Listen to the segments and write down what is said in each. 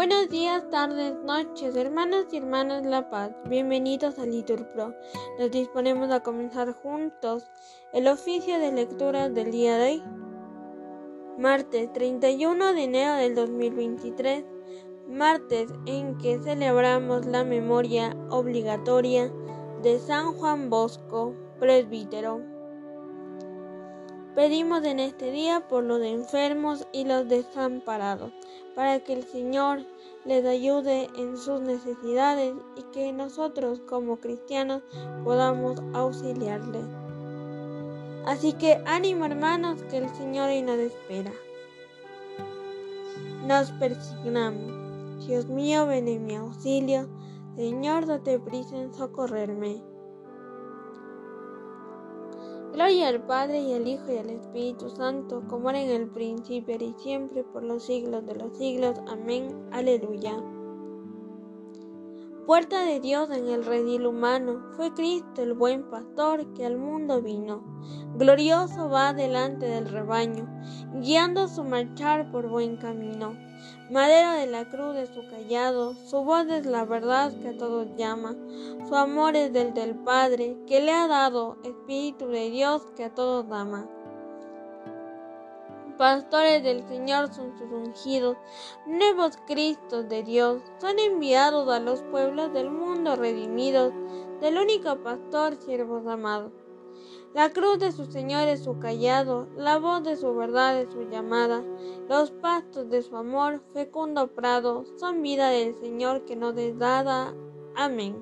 Buenos días, tardes, noches, hermanos y hermanas La Paz. Bienvenidos a Litur Pro. Nos disponemos a comenzar juntos el oficio de lectura del día de hoy. Martes 31 de enero del 2023. Martes en que celebramos la memoria obligatoria de San Juan Bosco, presbítero. Pedimos en este día por los enfermos y los desamparados, para que el Señor les ayude en sus necesidades y que nosotros como cristianos podamos auxiliarles. Así que ánimo hermanos que el Señor hoy nos espera. Nos persignamos. Dios mío, ven en mi auxilio. Señor, date prisa en socorrerme. Gloria al Padre y al Hijo y al Espíritu Santo, como era en el principio y siempre, por los siglos de los siglos. Amén. Aleluya. Puerta de Dios en el redil humano, fue Cristo el buen pastor que al mundo vino. Glorioso va delante del rebaño, guiando su marchar por buen camino. Madera de la cruz de su callado, su voz es la verdad que a todos llama, su amor es del del Padre, que le ha dado Espíritu de Dios que a todos ama. Pastores del Señor son sus ungidos, nuevos Cristos de Dios, son enviados a los pueblos del mundo redimidos, del único pastor, siervos amados. La cruz de su Señor es su callado, la voz de su verdad es su llamada, los pastos de su amor, fecundo prado, son vida del Señor que nos es dada. Amén.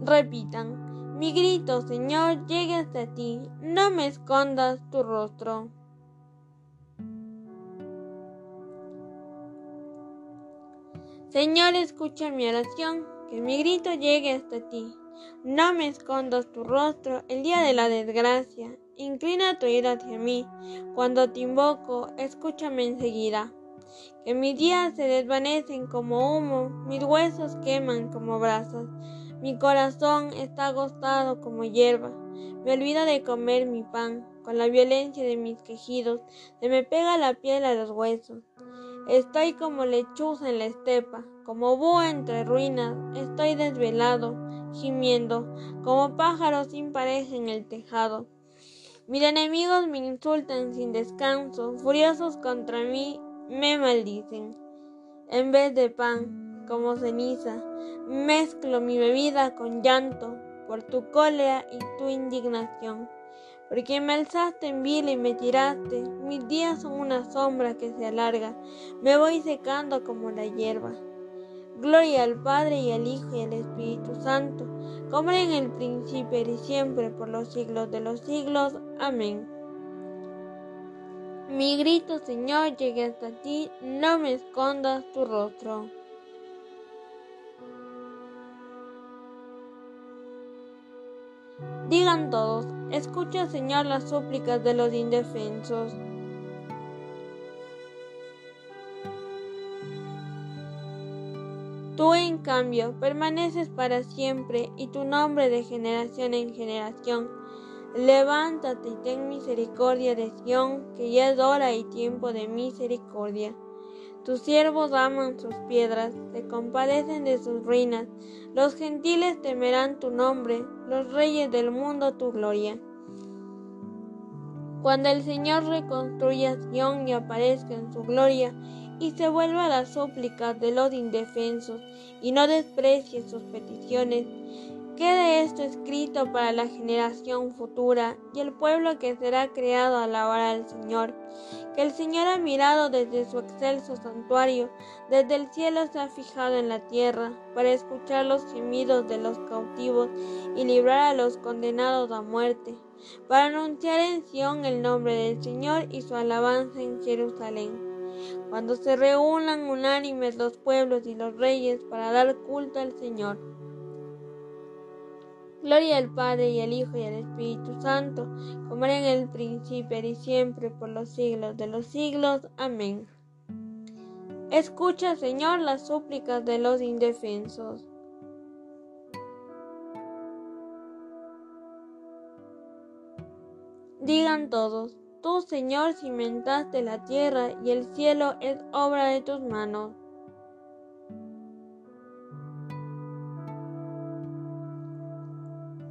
Repitan, mi grito, Señor, llegue hasta ti, no me escondas tu rostro. Señor, escucha mi oración, que mi grito llegue hasta ti. No me escondas tu rostro el día de la desgracia. Inclina tu ira hacia mí. Cuando te invoco, escúchame enseguida. Que mis días se desvanecen como humo, mis huesos queman como brasas. Mi corazón está agostado como hierba. Me olvida de comer mi pan. Con la violencia de mis quejidos, se me pega la piel a los huesos. Estoy como lechuza en la estepa, como búho entre ruinas, estoy desvelado, gimiendo, como pájaro sin pareja en el tejado. Mis enemigos me insultan sin descanso, furiosos contra mí me maldicen. En vez de pan, como ceniza, mezclo mi bebida con llanto por tu cólera y tu indignación porque me alzaste en vila y me tiraste. Mis días son una sombra que se alarga, me voy secando como la hierba. Gloria al Padre y al Hijo y al Espíritu Santo, como en el principio y siempre, por los siglos de los siglos. Amén. Mi grito, Señor, llegue hasta ti, no me escondas tu rostro. Digan todos, escucha Señor las súplicas de los indefensos. Cambio permaneces para siempre y tu nombre de generación en generación. Levántate y ten misericordia de Sión, que ya es hora y tiempo de misericordia. Tus siervos aman sus piedras, se compadecen de sus ruinas. Los gentiles temerán tu nombre, los reyes del mundo tu gloria. Cuando el Señor reconstruya Sion y aparezca en su gloria, y se vuelva a las súplicas de los indefensos, y no desprecie sus peticiones, Quede esto escrito para la generación futura y el pueblo que será creado a alabar al Señor, que el Señor ha mirado desde su excelso santuario, desde el cielo se ha fijado en la tierra, para escuchar los gemidos de los cautivos y librar a los condenados a muerte, para anunciar en Sión el nombre del Señor y su alabanza en Jerusalén. Cuando se reúnan unánimes los pueblos y los reyes para dar culto al Señor. Gloria al Padre y al Hijo y al Espíritu Santo, como era en el principio y siempre, por los siglos de los siglos. Amén. Escucha, Señor, las súplicas de los indefensos. Digan todos, Tú, Señor, cimentaste la tierra y el cielo es obra de tus manos.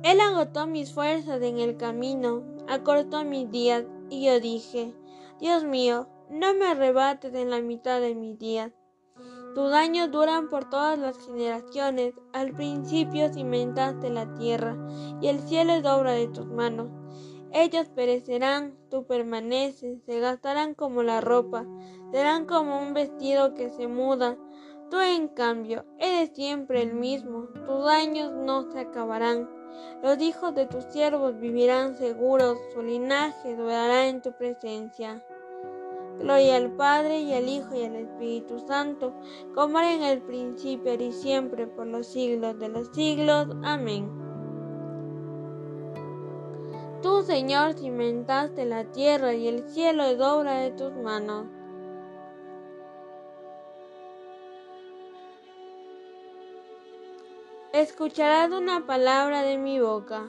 Él agotó mis fuerzas en el camino, acortó mis días, y yo dije, Dios mío, no me arrebates en la mitad de mis días. Tus daños duran por todas las generaciones. Al principio cimentaste la tierra, y el cielo es obra de tus manos. Ellos perecerán, tú permaneces, se gastarán como la ropa, serán como un vestido que se muda. Tú, en cambio, eres siempre el mismo, tus años no se acabarán. Los hijos de tus siervos vivirán seguros, su linaje durará en tu presencia. Gloria al Padre y al Hijo y al Espíritu Santo, como era en el principio y siempre por los siglos de los siglos. Amén. Señor, cimentaste la tierra y el cielo es obra de tus manos. Escucharás una palabra de mi boca,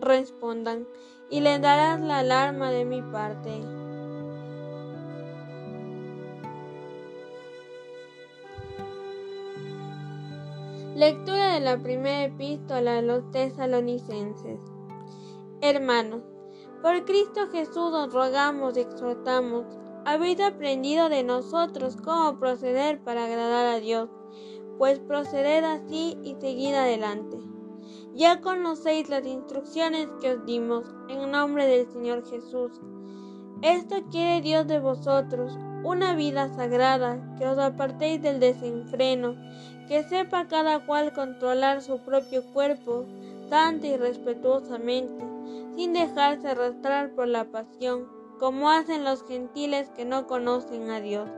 respondan, y le darás la alarma de mi parte. Lectura de la primera epístola a los tesalonicenses. Hermanos, por Cristo Jesús os rogamos y exhortamos, habéis aprendido de nosotros cómo proceder para agradar a Dios pues proceded así y seguid adelante. Ya conocéis las instrucciones que os dimos en nombre del Señor Jesús. Esto quiere Dios de vosotros, una vida sagrada, que os apartéis del desenfreno, que sepa cada cual controlar su propio cuerpo, santa y respetuosamente, sin dejarse arrastrar por la pasión, como hacen los gentiles que no conocen a Dios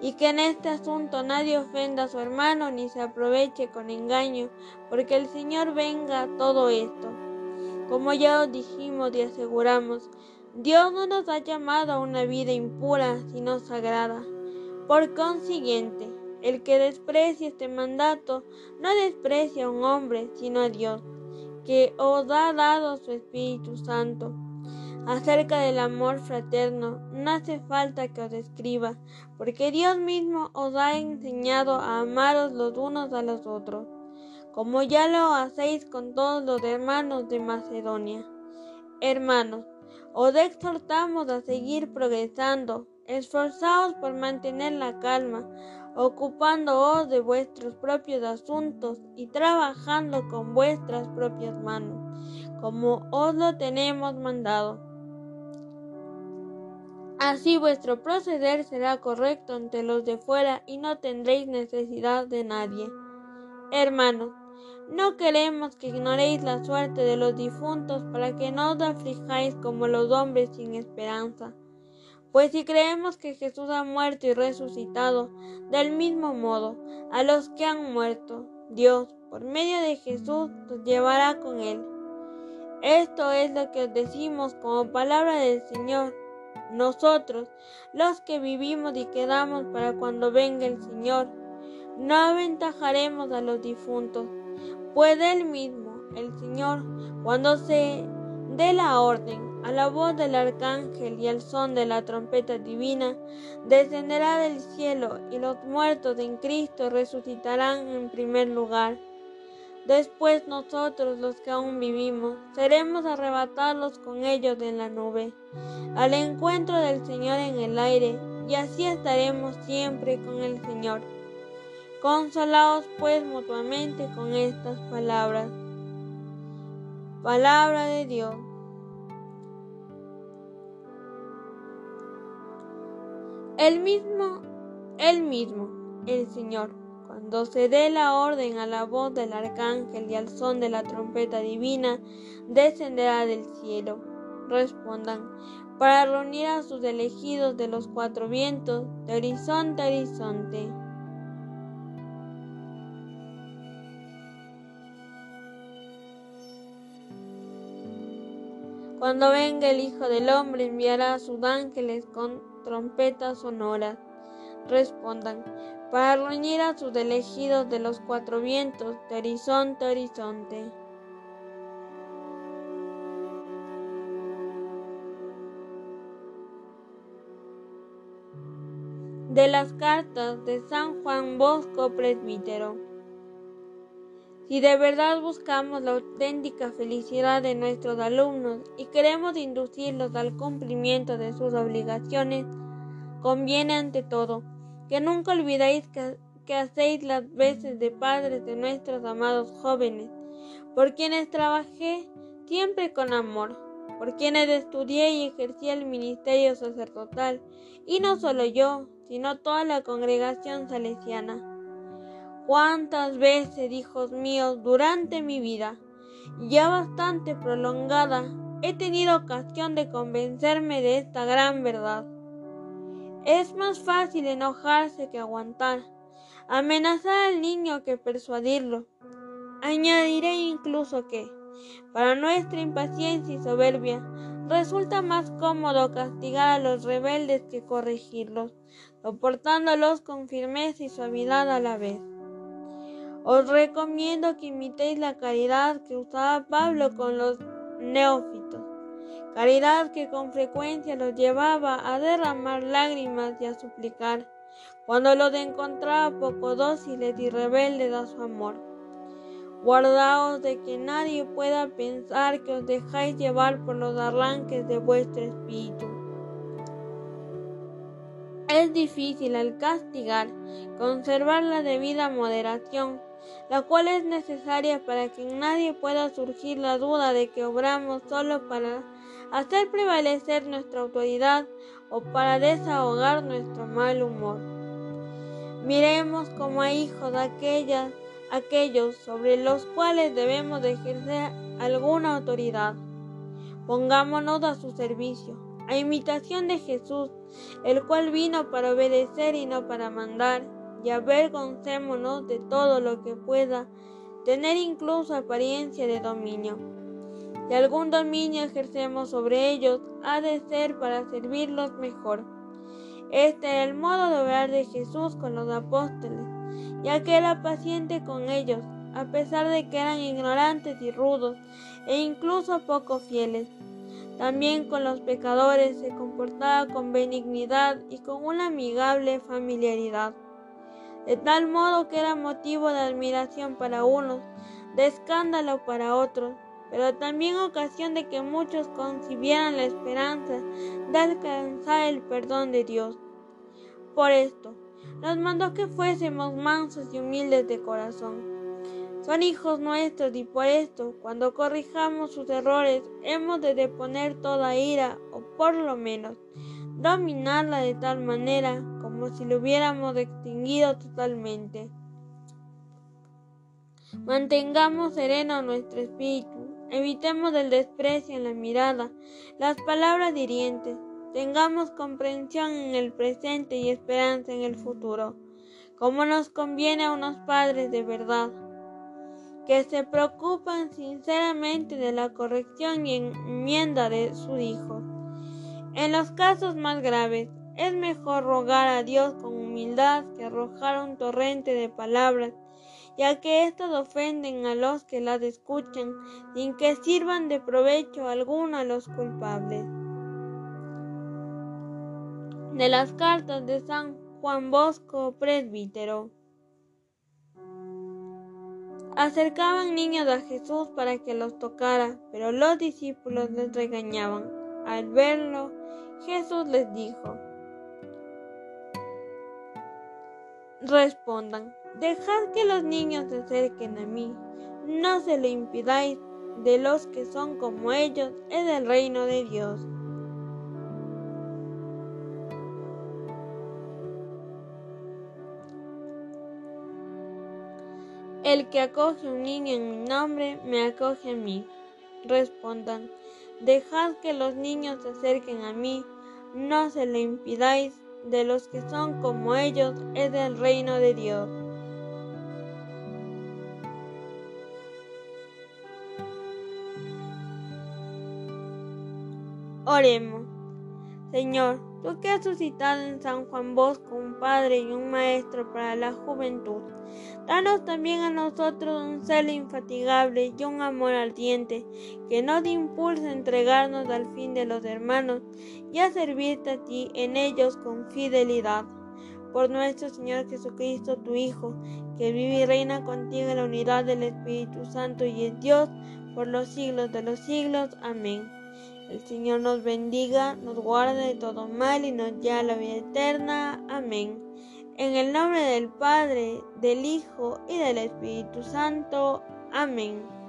y que en este asunto nadie ofenda a su hermano ni se aproveche con engaño, porque el Señor venga todo esto. Como ya os dijimos y aseguramos, Dios no nos ha llamado a una vida impura, sino sagrada. Por consiguiente, el que desprecia este mandato no desprecia a un hombre, sino a Dios, que os ha dado su Espíritu Santo acerca del amor fraterno, no hace falta que os escriba, porque Dios mismo os ha enseñado a amaros los unos a los otros, como ya lo hacéis con todos los hermanos de Macedonia. Hermanos, os exhortamos a seguir progresando, esforzaos por mantener la calma, ocupándoos de vuestros propios asuntos y trabajando con vuestras propias manos, como os lo tenemos mandado Así vuestro proceder será correcto ante los de fuera y no tendréis necesidad de nadie. Hermanos, no queremos que ignoréis la suerte de los difuntos para que no os aflijáis como los hombres sin esperanza. Pues si creemos que Jesús ha muerto y resucitado, del mismo modo, a los que han muerto, Dios, por medio de Jesús, los llevará con él. Esto es lo que os decimos como palabra del Señor nosotros, los que vivimos y quedamos para cuando venga el Señor, no aventajaremos a los difuntos, pues Él mismo, el Señor, cuando se dé la orden, a la voz del arcángel y al son de la trompeta divina, descenderá del cielo y los muertos en Cristo resucitarán en primer lugar. Después nosotros los que aún vivimos seremos arrebatados con ellos en la nube, al encuentro del Señor en el aire, y así estaremos siempre con el Señor. Consolaos pues mutuamente con estas palabras. Palabra de Dios. El mismo, el mismo, el Señor cuando se dé la orden a la voz del arcángel y al son de la trompeta divina, descenderá del cielo. Respondan, para reunir a sus elegidos de los cuatro vientos, de horizonte a horizonte. Cuando venga el Hijo del Hombre enviará a sus ángeles con trompetas sonoras. Respondan, para reunir a sus elegidos de los cuatro vientos, de horizonte a horizonte. De las cartas de San Juan Bosco Presbítero. Si de verdad buscamos la auténtica felicidad de nuestros alumnos y queremos inducirlos al cumplimiento de sus obligaciones, conviene ante todo que nunca olvidéis que, hacéis las veces de padres de nuestros amados jóvenes, por quienes trabajé siempre con amor, por quienes estudié y ejercí el ministerio sacerdotal, y no solo yo, sino toda la congregación salesiana. Cuántas veces, hijos míos, durante mi vida, ya bastante prolongada, he tenido ocasión de convencerme de esta gran verdad. Es más fácil enojarse que aguantar, amenazar al niño que persuadirlo. Añadiré incluso que, para nuestra impaciencia y soberbia, resulta más cómodo castigar a los rebeldes que corregirlos, soportándolos con firmeza y suavidad a la vez. Os recomiendo que imitéis la caridad que usaba Pablo con los neófitos, caridad que con frecuencia los llevaba a derramar lágrimas y a suplicar, cuando los encontraba poco dóciles y rebeldes a su amor. Guardaos de que nadie pueda pensar que os dejáis llevar por los arranques de vuestro espíritu. Es difícil al castigar conservar la debida moderación la cual es necesaria para que en nadie pueda surgir la duda de que obramos solo para hacer prevalecer nuestra autoridad o para desahogar nuestro mal humor. Miremos como a hijos de aquellos sobre los cuales debemos ejercer alguna autoridad. Pongámonos a su servicio, a imitación de Jesús, el cual vino para obedecer y no para mandar y avergoncémonos de todo lo que pueda tener incluso apariencia de dominio. Si algún dominio ejercemos sobre ellos, ha de ser para servirlos mejor. Este era el modo de obrar de Jesús con los apóstoles, ya que era paciente con ellos, a pesar de que eran ignorantes y rudos, e incluso poco fieles. También con los pecadores se comportaba con benignidad y con una amigable familiaridad de tal modo que era motivo de admiración para unos, de escándalo para otros, pero también ocasión de que muchos concibieran la esperanza de alcanzar el perdón de Dios. Por esto, nos mandó que fuésemos mansos y humildes de corazón. Son hijos nuestros y por esto, cuando corrijamos sus errores, hemos de deponer toda ira, o por lo menos, dominarla de tal manera como si lo hubiéramos extinguido totalmente. Mantengamos sereno nuestro espíritu, evitemos el desprecio en la mirada, las palabras hirientes, tengamos comprensión en el presente y esperanza en el futuro, como nos conviene a unos padres de verdad, que se preocupan sinceramente de la corrección y enmienda de sus hijos. En los casos más graves, es mejor rogar a Dios con humildad que arrojar un torrente de palabras, ya que éstas ofenden a los que las escuchan sin que sirvan de provecho alguno a los culpables. De las cartas de San Juan Bosco, presbítero. Acercaban niños a Jesús para que los tocara, pero los discípulos les regañaban. Al verlo, Jesús les dijo, respondan, dejad que los niños se acerquen a mí, no se lo impidáis, de los que son como ellos es el reino de Dios. El que acoge un niño en mi nombre, me acoge a mí. Respondan, dejad que los niños se acerquen a mí, no se lo impidáis, de los que son como ellos es el reino de Dios. Oremos. Señor, tú que has suscitado en San Juan Bosco un padre y un maestro para la juventud, danos también a nosotros un celo infatigable y un amor ardiente que nos impulse a entregarnos al fin de los hermanos y a servirte a ti en ellos con fidelidad. por nuestro Señor Jesucristo, tu Hijo, que vive y reina contigo en la unidad del Espíritu Santo y es Dios por los siglos de los siglos. Amén. El Señor nos bendiga, nos guarde de todo mal y nos lleve la vida eterna. Amén. En el nombre del Padre, del Hijo y del Espíritu Santo. Amén.